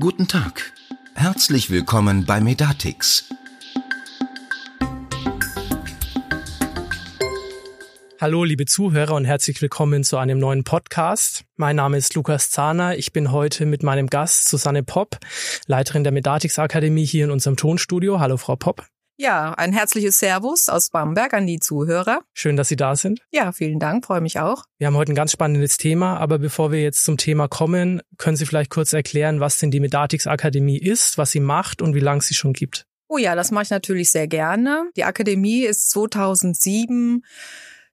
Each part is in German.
Guten Tag. Herzlich willkommen bei Medatix. Hallo, liebe Zuhörer und herzlich willkommen zu einem neuen Podcast. Mein Name ist Lukas Zahner. Ich bin heute mit meinem Gast Susanne Popp, Leiterin der Medatix Akademie hier in unserem Tonstudio. Hallo, Frau Popp. Ja, ein herzliches Servus aus Bamberg an die Zuhörer. Schön, dass Sie da sind. Ja, vielen Dank, freue mich auch. Wir haben heute ein ganz spannendes Thema, aber bevor wir jetzt zum Thema kommen, können Sie vielleicht kurz erklären, was denn die Medatix Akademie ist, was sie macht und wie lange sie schon gibt? Oh ja, das mache ich natürlich sehr gerne. Die Akademie ist 2007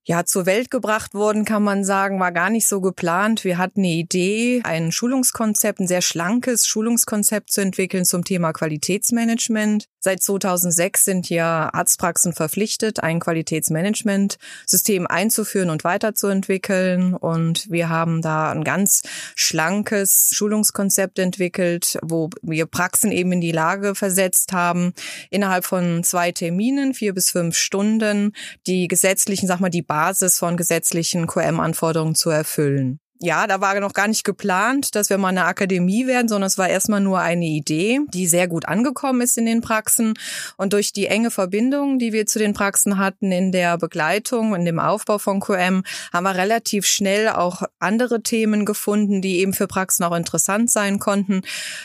ja, zur Welt gebracht worden, kann man sagen, war gar nicht so geplant. Wir hatten eine Idee, ein Schulungskonzept, ein sehr schlankes Schulungskonzept zu entwickeln zum Thema Qualitätsmanagement. Seit 2006 sind ja Arztpraxen verpflichtet, ein Qualitätsmanagementsystem einzuführen und weiterzuentwickeln. Und wir haben da ein ganz schlankes Schulungskonzept entwickelt, wo wir Praxen eben in die Lage versetzt haben, innerhalb von zwei Terminen, vier bis fünf Stunden, die gesetzlichen, sag mal, die Basis von gesetzlichen QM-Anforderungen zu erfüllen ja, da war noch gar nicht geplant, dass wir mal eine Akademie werden, sondern es war erstmal nur eine Idee, die sehr gut angekommen ist in den Praxen. Und durch die enge Verbindung, die wir zu den Praxen hatten in der Begleitung, in dem Aufbau von QM, haben wir relativ schnell auch andere Themen gefunden, die eben für Praxen auch interessant sein konnten.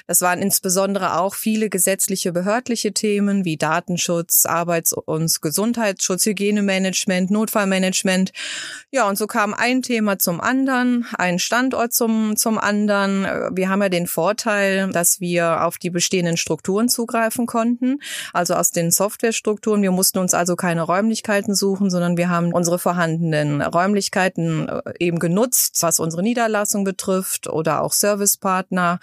Das waren insbesondere auch viele gesetzliche, behördliche Themen wie Datenschutz, Arbeits- und Gesundheitsschutz, Hygienemanagement, Notfallmanagement. Ja, und so kam ein Thema zum anderen einen Standort zum, zum anderen. Wir haben ja den Vorteil, dass wir auf die bestehenden Strukturen zugreifen konnten, also aus den Softwarestrukturen. Wir mussten uns also keine Räumlichkeiten suchen, sondern wir haben unsere vorhandenen Räumlichkeiten äh, eben genutzt, was unsere Niederlassung betrifft oder auch Servicepartner.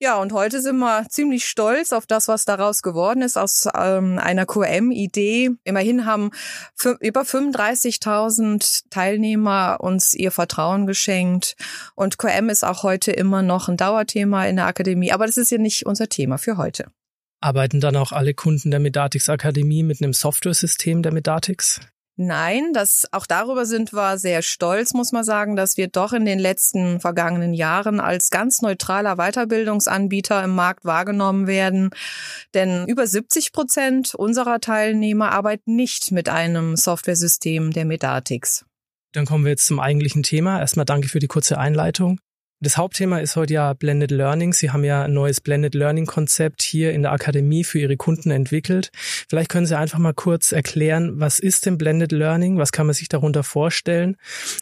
Ja, und heute sind wir ziemlich stolz auf das, was daraus geworden ist aus ähm, einer QM-Idee. Immerhin haben über 35.000 Teilnehmer uns ihr Vertrauen geschenkt. Und QM ist auch heute immer noch ein Dauerthema in der Akademie. Aber das ist ja nicht unser Thema für heute. Arbeiten dann auch alle Kunden der Medatix Akademie mit einem Software-System der Medatix? Nein, das, auch darüber sind wir sehr stolz, muss man sagen, dass wir doch in den letzten vergangenen Jahren als ganz neutraler Weiterbildungsanbieter im Markt wahrgenommen werden. Denn über 70 Prozent unserer Teilnehmer arbeiten nicht mit einem Softwaresystem der Medatix. Dann kommen wir jetzt zum eigentlichen Thema. Erstmal danke für die kurze Einleitung. Das Hauptthema ist heute ja Blended Learning. Sie haben ja ein neues Blended Learning Konzept hier in der Akademie für Ihre Kunden entwickelt. Vielleicht können Sie einfach mal kurz erklären, was ist denn Blended Learning? Was kann man sich darunter vorstellen?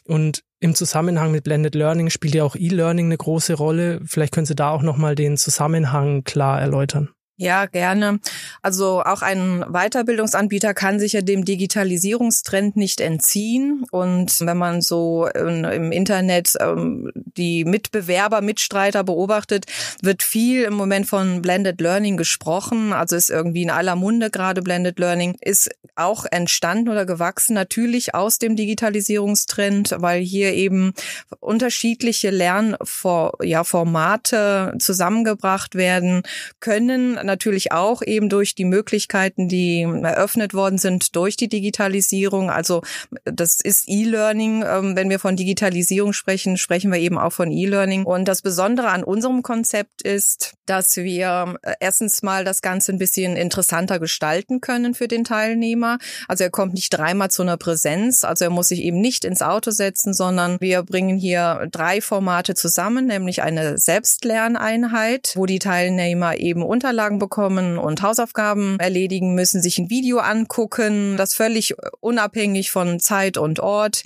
Und im Zusammenhang mit Blended Learning spielt ja auch E-Learning eine große Rolle. Vielleicht können Sie da auch nochmal den Zusammenhang klar erläutern. Ja, gerne. Also auch ein Weiterbildungsanbieter kann sich ja dem Digitalisierungstrend nicht entziehen. Und wenn man so im Internet ähm, die Mitbewerber, Mitstreiter beobachtet, wird viel im Moment von Blended Learning gesprochen. Also ist irgendwie in aller Munde gerade Blended Learning. Ist auch entstanden oder gewachsen natürlich aus dem Digitalisierungstrend, weil hier eben unterschiedliche Lernformate zusammengebracht werden können natürlich auch eben durch die Möglichkeiten, die eröffnet worden sind durch die Digitalisierung. Also das ist E-Learning. Ähm, wenn wir von Digitalisierung sprechen, sprechen wir eben auch von E-Learning. Und das Besondere an unserem Konzept ist, dass wir äh, erstens mal das Ganze ein bisschen interessanter gestalten können für den Teilnehmer. Also er kommt nicht dreimal zu einer Präsenz. Also er muss sich eben nicht ins Auto setzen, sondern wir bringen hier drei Formate zusammen, nämlich eine Selbstlerneinheit, wo die Teilnehmer eben Unterlagen Aufgaben bekommen und Hausaufgaben erledigen müssen, sich ein Video angucken, das völlig unabhängig von Zeit und Ort.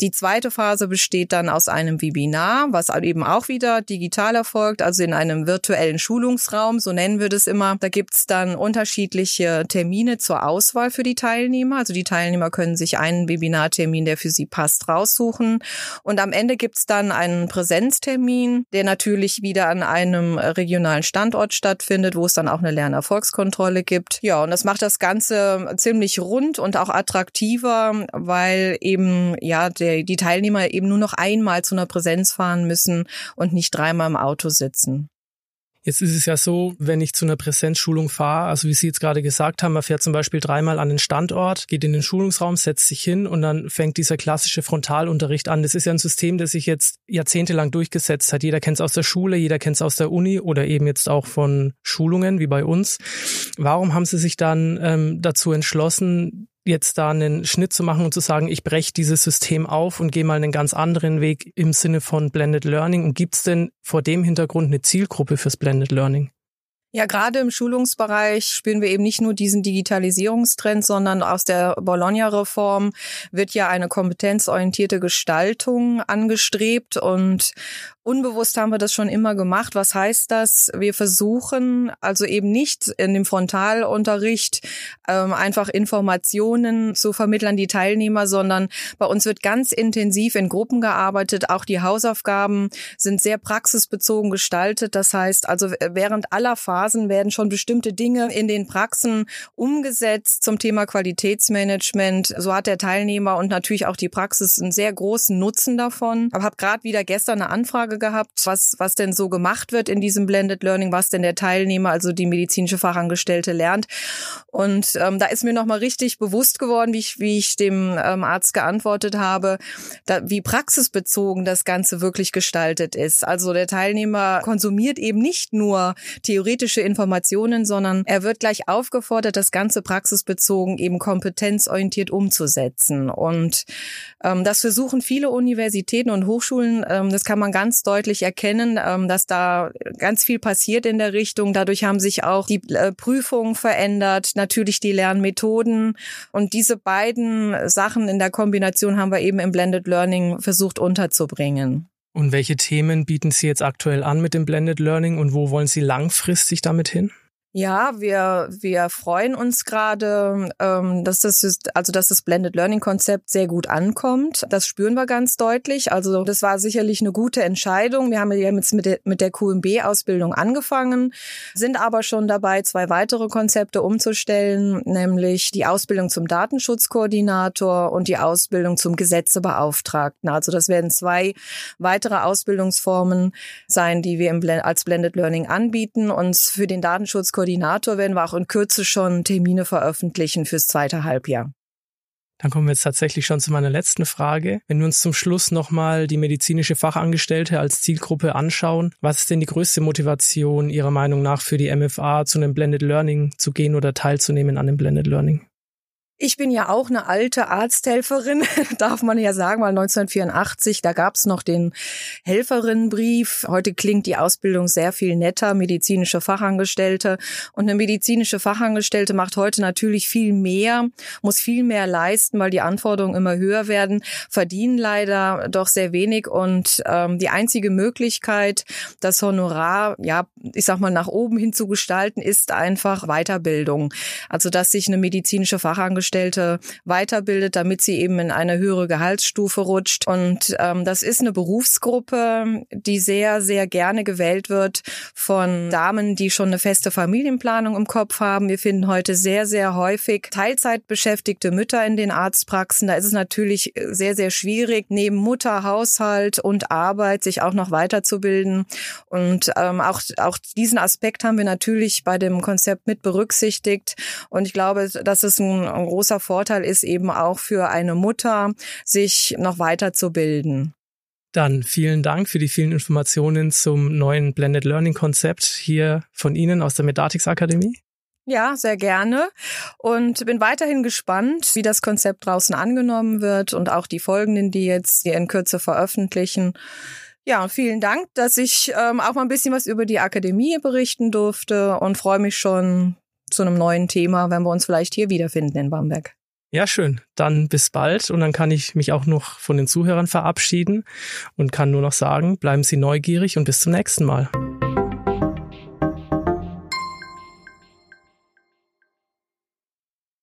Die zweite Phase besteht dann aus einem Webinar, was eben auch wieder digital erfolgt, also in einem virtuellen Schulungsraum, so nennen wir das immer. Da gibt's dann unterschiedliche Termine zur Auswahl für die Teilnehmer. Also die Teilnehmer können sich einen Webinartermin, der für sie passt, raussuchen. Und am Ende gibt's dann einen Präsenztermin, der natürlich wieder an einem regionalen Standort stattfindet, wo es dann auch eine Lernerfolgskontrolle gibt. Ja, und das macht das Ganze ziemlich rund und auch attraktiver, weil eben ja der, die Teilnehmer eben nur noch einmal zu einer Präsenz fahren müssen und nicht dreimal im Auto sitzen. Jetzt ist es ja so, wenn ich zu einer Präsenzschulung fahre, also wie Sie jetzt gerade gesagt haben, man fährt zum Beispiel dreimal an den Standort, geht in den Schulungsraum, setzt sich hin und dann fängt dieser klassische Frontalunterricht an. Das ist ja ein System, das sich jetzt jahrzehntelang durchgesetzt hat. Jeder kennt es aus der Schule, jeder kennt es aus der Uni oder eben jetzt auch von Schulungen wie bei uns. Warum haben Sie sich dann ähm, dazu entschlossen, jetzt da einen Schnitt zu machen und zu sagen, ich breche dieses System auf und gehe mal einen ganz anderen Weg im Sinne von Blended Learning? Und gibt es denn vor dem Hintergrund eine Zielgruppe fürs Blended Learning? Ja, gerade im Schulungsbereich spüren wir eben nicht nur diesen Digitalisierungstrend, sondern aus der Bologna-Reform wird ja eine kompetenzorientierte Gestaltung angestrebt und Unbewusst haben wir das schon immer gemacht. Was heißt das? Wir versuchen also eben nicht in dem Frontalunterricht ähm, einfach Informationen zu vermitteln, die Teilnehmer, sondern bei uns wird ganz intensiv in Gruppen gearbeitet. Auch die Hausaufgaben sind sehr praxisbezogen gestaltet. Das heißt also während aller Phasen werden schon bestimmte Dinge in den Praxen umgesetzt zum Thema Qualitätsmanagement. So hat der Teilnehmer und natürlich auch die Praxis einen sehr großen Nutzen davon. Aber habe gerade wieder gestern eine Anfrage gehabt, was, was denn so gemacht wird in diesem Blended Learning, was denn der Teilnehmer, also die medizinische Fachangestellte lernt. Und ähm, da ist mir nochmal richtig bewusst geworden, wie ich, wie ich dem ähm, Arzt geantwortet habe, da, wie praxisbezogen das Ganze wirklich gestaltet ist. Also der Teilnehmer konsumiert eben nicht nur theoretische Informationen, sondern er wird gleich aufgefordert, das Ganze praxisbezogen eben kompetenzorientiert umzusetzen. Und ähm, das versuchen viele Universitäten und Hochschulen, ähm, das kann man ganz deutlich erkennen, ähm, dass da ganz viel passiert in der Richtung. Dadurch haben sich auch die äh, Prüfungen verändert, natürlich die Lernmethoden. Und diese beiden Sachen in der Kombination haben wir eben im Blended Learning versucht unterzubringen. Und welche Themen bieten Sie jetzt aktuell an mit dem Blended Learning und wo wollen Sie langfristig damit hin? Ja, wir, wir freuen uns gerade, ähm, dass das also dass das Blended Learning Konzept sehr gut ankommt. Das spüren wir ganz deutlich. Also das war sicherlich eine gute Entscheidung. Wir haben ja jetzt mit der, mit der QMB-Ausbildung angefangen, sind aber schon dabei, zwei weitere Konzepte umzustellen, nämlich die Ausbildung zum Datenschutzkoordinator und die Ausbildung zum Gesetzebeauftragten. Also das werden zwei weitere Ausbildungsformen sein, die wir im, als Blended Learning anbieten. Und für den Datenschutzkoordinator Koordinator werden wir auch in Kürze schon Termine veröffentlichen fürs zweite Halbjahr. Dann kommen wir jetzt tatsächlich schon zu meiner letzten Frage. Wenn wir uns zum Schluss nochmal die medizinische Fachangestellte als Zielgruppe anschauen, was ist denn die größte Motivation Ihrer Meinung nach für die MFA zu einem Blended Learning zu gehen oder teilzunehmen an dem Blended Learning? Ich bin ja auch eine alte Arzthelferin, darf man ja sagen, weil 1984, da gab's noch den Helferinnenbrief. Heute klingt die Ausbildung sehr viel netter, medizinische Fachangestellte. Und eine medizinische Fachangestellte macht heute natürlich viel mehr, muss viel mehr leisten, weil die Anforderungen immer höher werden, verdienen leider doch sehr wenig. Und ähm, die einzige Möglichkeit, das Honorar, ja, ich sag mal, nach oben hin zu gestalten, ist einfach Weiterbildung. Also, dass sich eine medizinische Fachangestellte Angestellte weiterbildet, damit sie eben in eine höhere Gehaltsstufe rutscht. Und ähm, das ist eine Berufsgruppe, die sehr, sehr gerne gewählt wird von Damen, die schon eine feste Familienplanung im Kopf haben. Wir finden heute sehr, sehr häufig Teilzeitbeschäftigte Mütter in den Arztpraxen. Da ist es natürlich sehr, sehr schwierig, neben Mutter, Haushalt und Arbeit sich auch noch weiterzubilden. Und ähm, auch, auch diesen Aspekt haben wir natürlich bei dem Konzept mit berücksichtigt. Und ich glaube, das ist ein, ein großer Vorteil ist eben auch für eine Mutter, sich noch weiterzubilden. Dann vielen Dank für die vielen Informationen zum neuen Blended Learning Konzept hier von Ihnen aus der Medatix Akademie. Ja, sehr gerne. Und bin weiterhin gespannt, wie das Konzept draußen angenommen wird und auch die folgenden, die jetzt hier in Kürze veröffentlichen. Ja, vielen Dank, dass ich ähm, auch mal ein bisschen was über die Akademie berichten durfte und freue mich schon zu einem neuen Thema, wenn wir uns vielleicht hier wiederfinden in Bamberg. Ja, schön. Dann bis bald und dann kann ich mich auch noch von den Zuhörern verabschieden und kann nur noch sagen, bleiben Sie neugierig und bis zum nächsten Mal.